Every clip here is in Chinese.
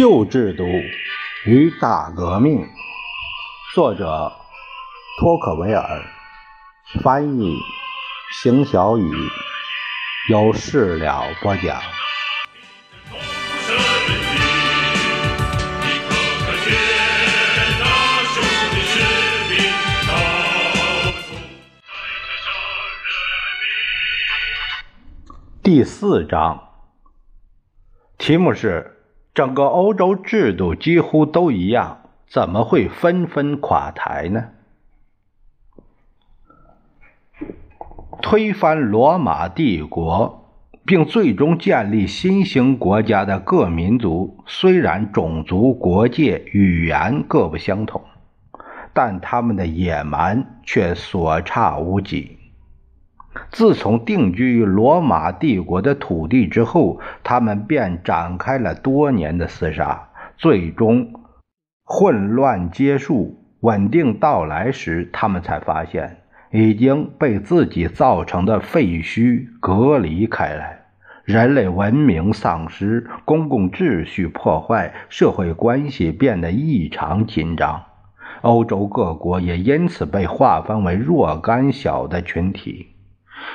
旧制度与大革命，作者托克维尔，翻译邢小雨，由事了播讲。第四章，题目是。整个欧洲制度几乎都一样，怎么会纷纷垮台呢？推翻罗马帝国，并最终建立新型国家的各民族，虽然种族、国界、语言各不相同，但他们的野蛮却所差无几。自从定居于罗马帝国的土地之后，他们便展开了多年的厮杀。最终，混乱结束、稳定到来时，他们才发现已经被自己造成的废墟隔离开来。人类文明丧失，公共秩序破坏，社会关系变得异常紧张。欧洲各国也因此被划分为若干小的群体。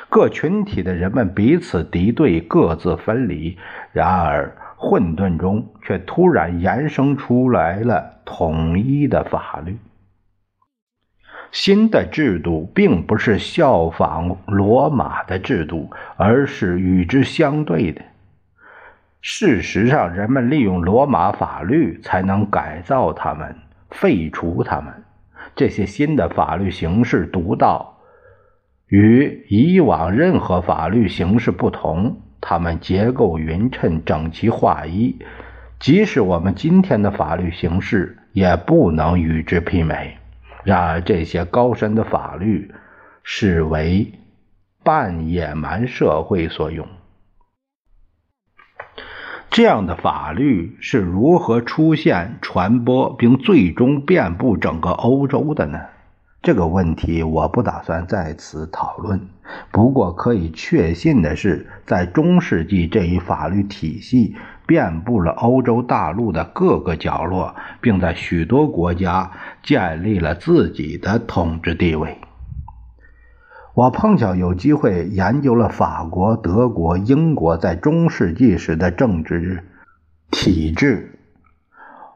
各群体的人们彼此敌对，各自分离。然而，混沌中却突然延伸出来了统一的法律。新的制度并不是效仿罗马的制度，而是与之相对的。事实上，人们利用罗马法律才能改造他们、废除他们。这些新的法律形式独到。与以往任何法律形式不同，它们结构匀称、整齐划一，即使我们今天的法律形式也不能与之媲美。然而，这些高深的法律是为半野蛮社会所用。这样的法律是如何出现、传播并最终遍布整个欧洲的呢？这个问题我不打算在此讨论。不过可以确信的是，在中世纪，这一法律体系遍布了欧洲大陆的各个角落，并在许多国家建立了自己的统治地位。我碰巧有机会研究了法国、德国、英国在中世纪时的政治体制。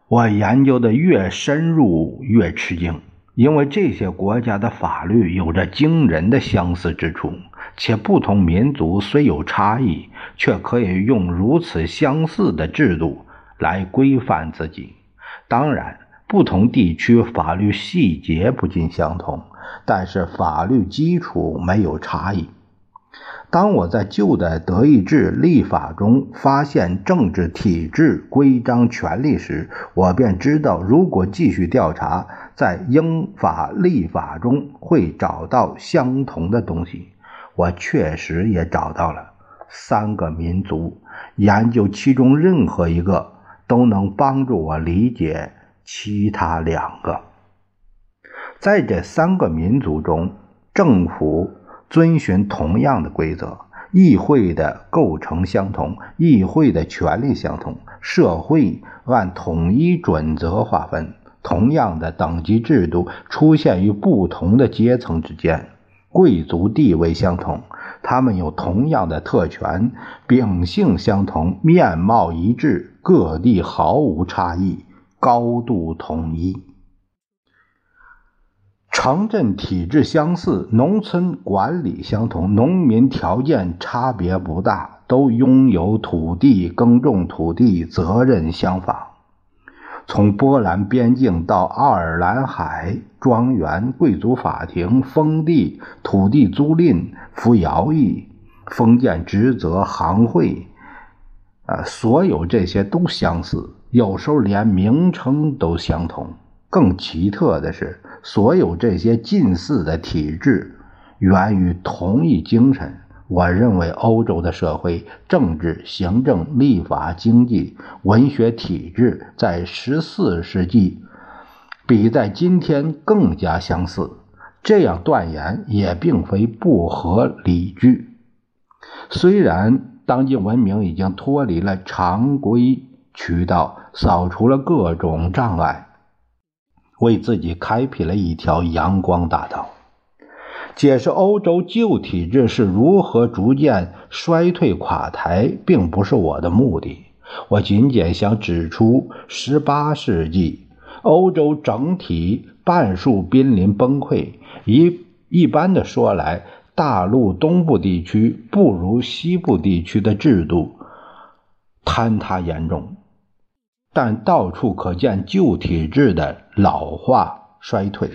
我研究的越深入，越吃惊。因为这些国家的法律有着惊人的相似之处，且不同民族虽有差异，却可以用如此相似的制度来规范自己。当然，不同地区法律细节不尽相同，但是法律基础没有差异。当我在旧的德意志立法中发现政治体制、规章、权利时，我便知道，如果继续调查，在英法立法中会找到相同的东西。我确实也找到了三个民族，研究其中任何一个都能帮助我理解其他两个。在这三个民族中，政府。遵循同样的规则，议会的构成相同，议会的权力相同，社会按统一准则划分，同样的等级制度出现于不同的阶层之间，贵族地位相同，他们有同样的特权，秉性相同，面貌一致，各地毫无差异，高度统一。城镇体制相似，农村管理相同，农民条件差别不大，都拥有土地，耕种土地责任相仿。从波兰边境到爱尔兰海，庄园、贵族法庭、封地、土地租赁、服徭役、封建职责、行会，啊，所有这些都相似，有时候连名称都相同。更奇特的是。所有这些近似的体制源于同一精神。我认为，欧洲的社会、政治、行政、立法、经济、文学体制在十四世纪比在今天更加相似。这样断言也并非不合理据。虽然当今文明已经脱离了常规渠道。扫除了各种障碍，为自己开辟了一条阳光大道。解释欧洲旧体制是如何逐渐衰退垮台，并不是我的目的。我仅仅想指出，十八世纪欧洲整体半数濒临崩溃。一一般的说来，大陆东部地区不如西部地区的制度坍塌严重，但到处可见旧体制的老化衰退。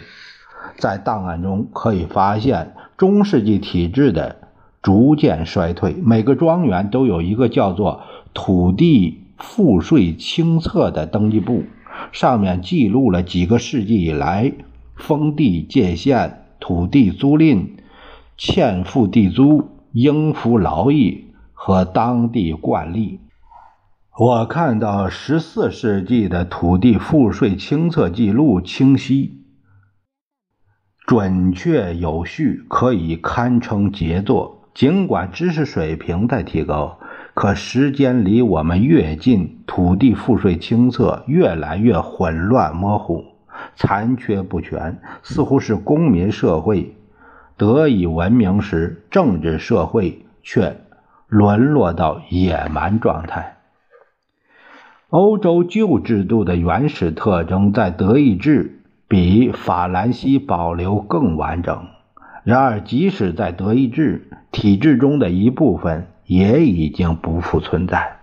在档案中可以发现中世纪体制的逐渐衰退。每个庄园都有一个叫做“土地赋税清册”的登记簿，上面记录了几个世纪以来封地界限、土地租赁、欠付地租、应付劳役和当地惯例。我看到十四世纪的土地赋税清册记录清晰。准确有序，可以堪称杰作。尽管知识水平在提高，可时间离我们越近，土地赋税清册越来越混乱模糊，残缺不全，似乎是公民社会得以文明时，政治社会却沦落到野蛮状态。欧洲旧制度的原始特征在德意志。比法兰西保留更完整。然而，即使在德意志体制中的一部分也已经不复存在。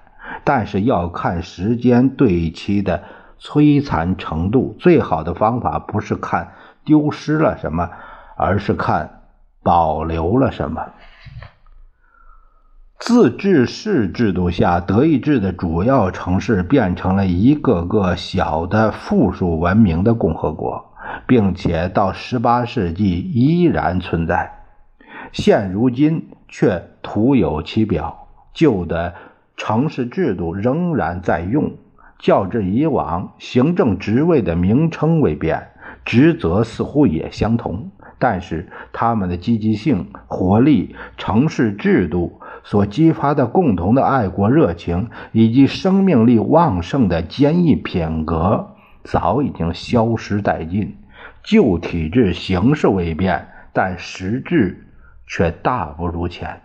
但是，要看时间对其的摧残程度，最好的方法不是看丢失了什么，而是看保留了什么。自治市制度下，德意志的主要城市变成了一个个小的附属文明的共和国，并且到十八世纪依然存在。现如今却徒有其表，旧的城市制度仍然在用。较之以往，行政职位的名称未变，职责似乎也相同，但是他们的积极性、活力、城市制度。所激发的共同的爱国热情，以及生命力旺盛的坚毅品格，早已经消失殆尽。旧体制形式未变，但实质却大不如前。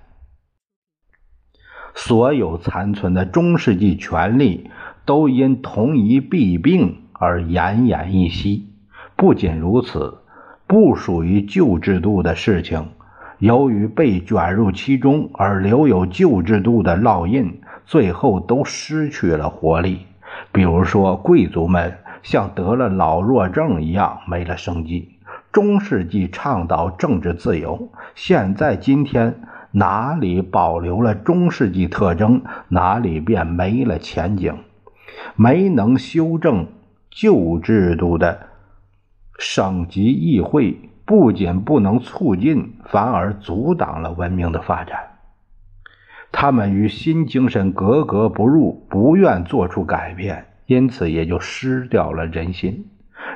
所有残存的中世纪权力，都因同一弊病而奄奄一息。不仅如此，不属于旧制度的事情。由于被卷入其中而留有旧制度的烙印，最后都失去了活力。比如说，贵族们像得了老弱症一样没了生机。中世纪倡导政治自由，现在今天哪里保留了中世纪特征，哪里便没了前景。没能修正旧制度的省级议会。不仅不能促进，反而阻挡了文明的发展。他们与新精神格格不入，不愿做出改变，因此也就失掉了人心。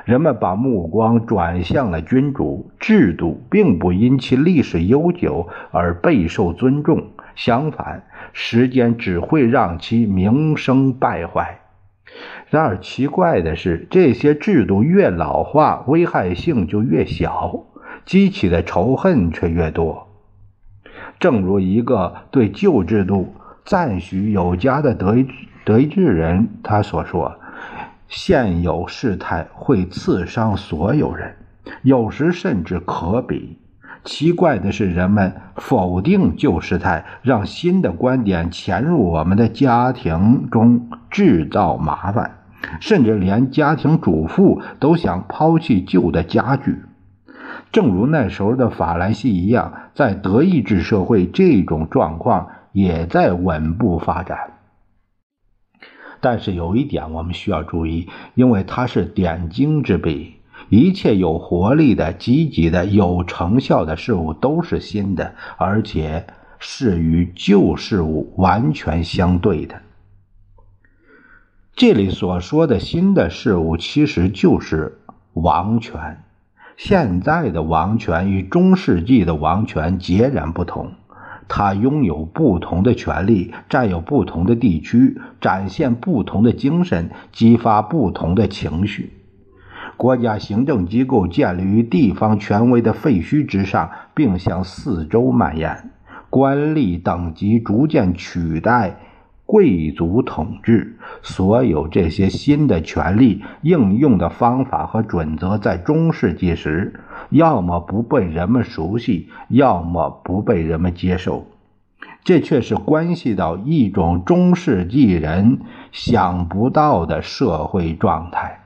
人们把目光转向了君主制度，并不因其历史悠久而备受尊重，相反，时间只会让其名声败坏。然而奇怪的是，这些制度越老化，危害性就越小，激起的仇恨却越多。正如一个对旧制度赞许有加的德德意志人他所说：“现有事态会刺伤所有人，有时甚至可比。”奇怪的是，人们否定旧时态，让新的观点潜入我们的家庭中，制造麻烦，甚至连家庭主妇都想抛弃旧的家具。正如那时候的法兰西一样，在德意志社会，这种状况也在稳步发展。但是有一点我们需要注意，因为它是点睛之笔。一切有活力的、积极的、有成效的事物都是新的，而且是与旧事物完全相对的。这里所说的新的事物，其实就是王权。现在的王权与中世纪的王权截然不同。它拥有不同的权利，占有不同的地区，展现不同的精神，激发不同的情绪。国家行政机构建立于地方权威的废墟之上，并向四周蔓延。官吏等级逐渐取代贵族统治，所有这些新的权力应用的方法和准则，在中世纪时，要么不被人们熟悉，要么不被人们接受。这却是关系到一种中世纪人想不到的社会状态。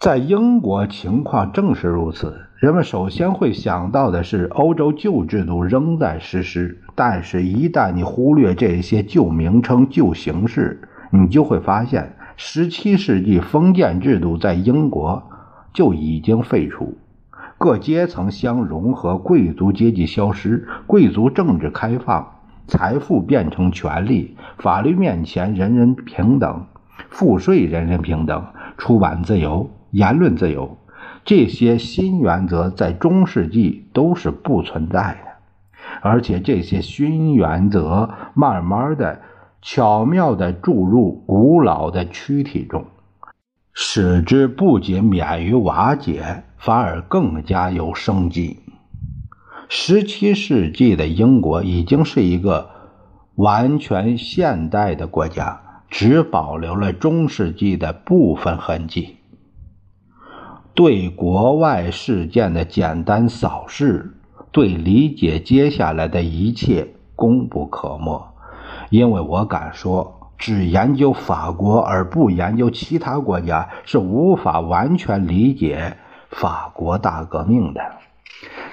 在英国，情况正是如此。人们首先会想到的是，欧洲旧制度仍在实施。但是，一旦你忽略这些旧名称、旧形式，你就会发现，17世纪封建制度在英国就已经废除，各阶层相融合，贵族阶级消失，贵族政治开放，财富变成权力，法律面前人人平等，赋税人人平等，出版自由。言论自由，这些新原则在中世纪都是不存在的，而且这些新原则慢慢的、巧妙的注入古老的躯体中，使之不仅免于瓦解，反而更加有生机。十七世纪的英国已经是一个完全现代的国家，只保留了中世纪的部分痕迹。对国外事件的简单扫视，对理解接下来的一切功不可没。因为我敢说，只研究法国而不研究其他国家，是无法完全理解法国大革命的。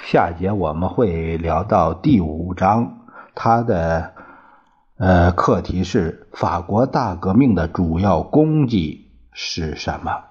下节我们会聊到第五章，它的呃课题是法国大革命的主要功绩是什么。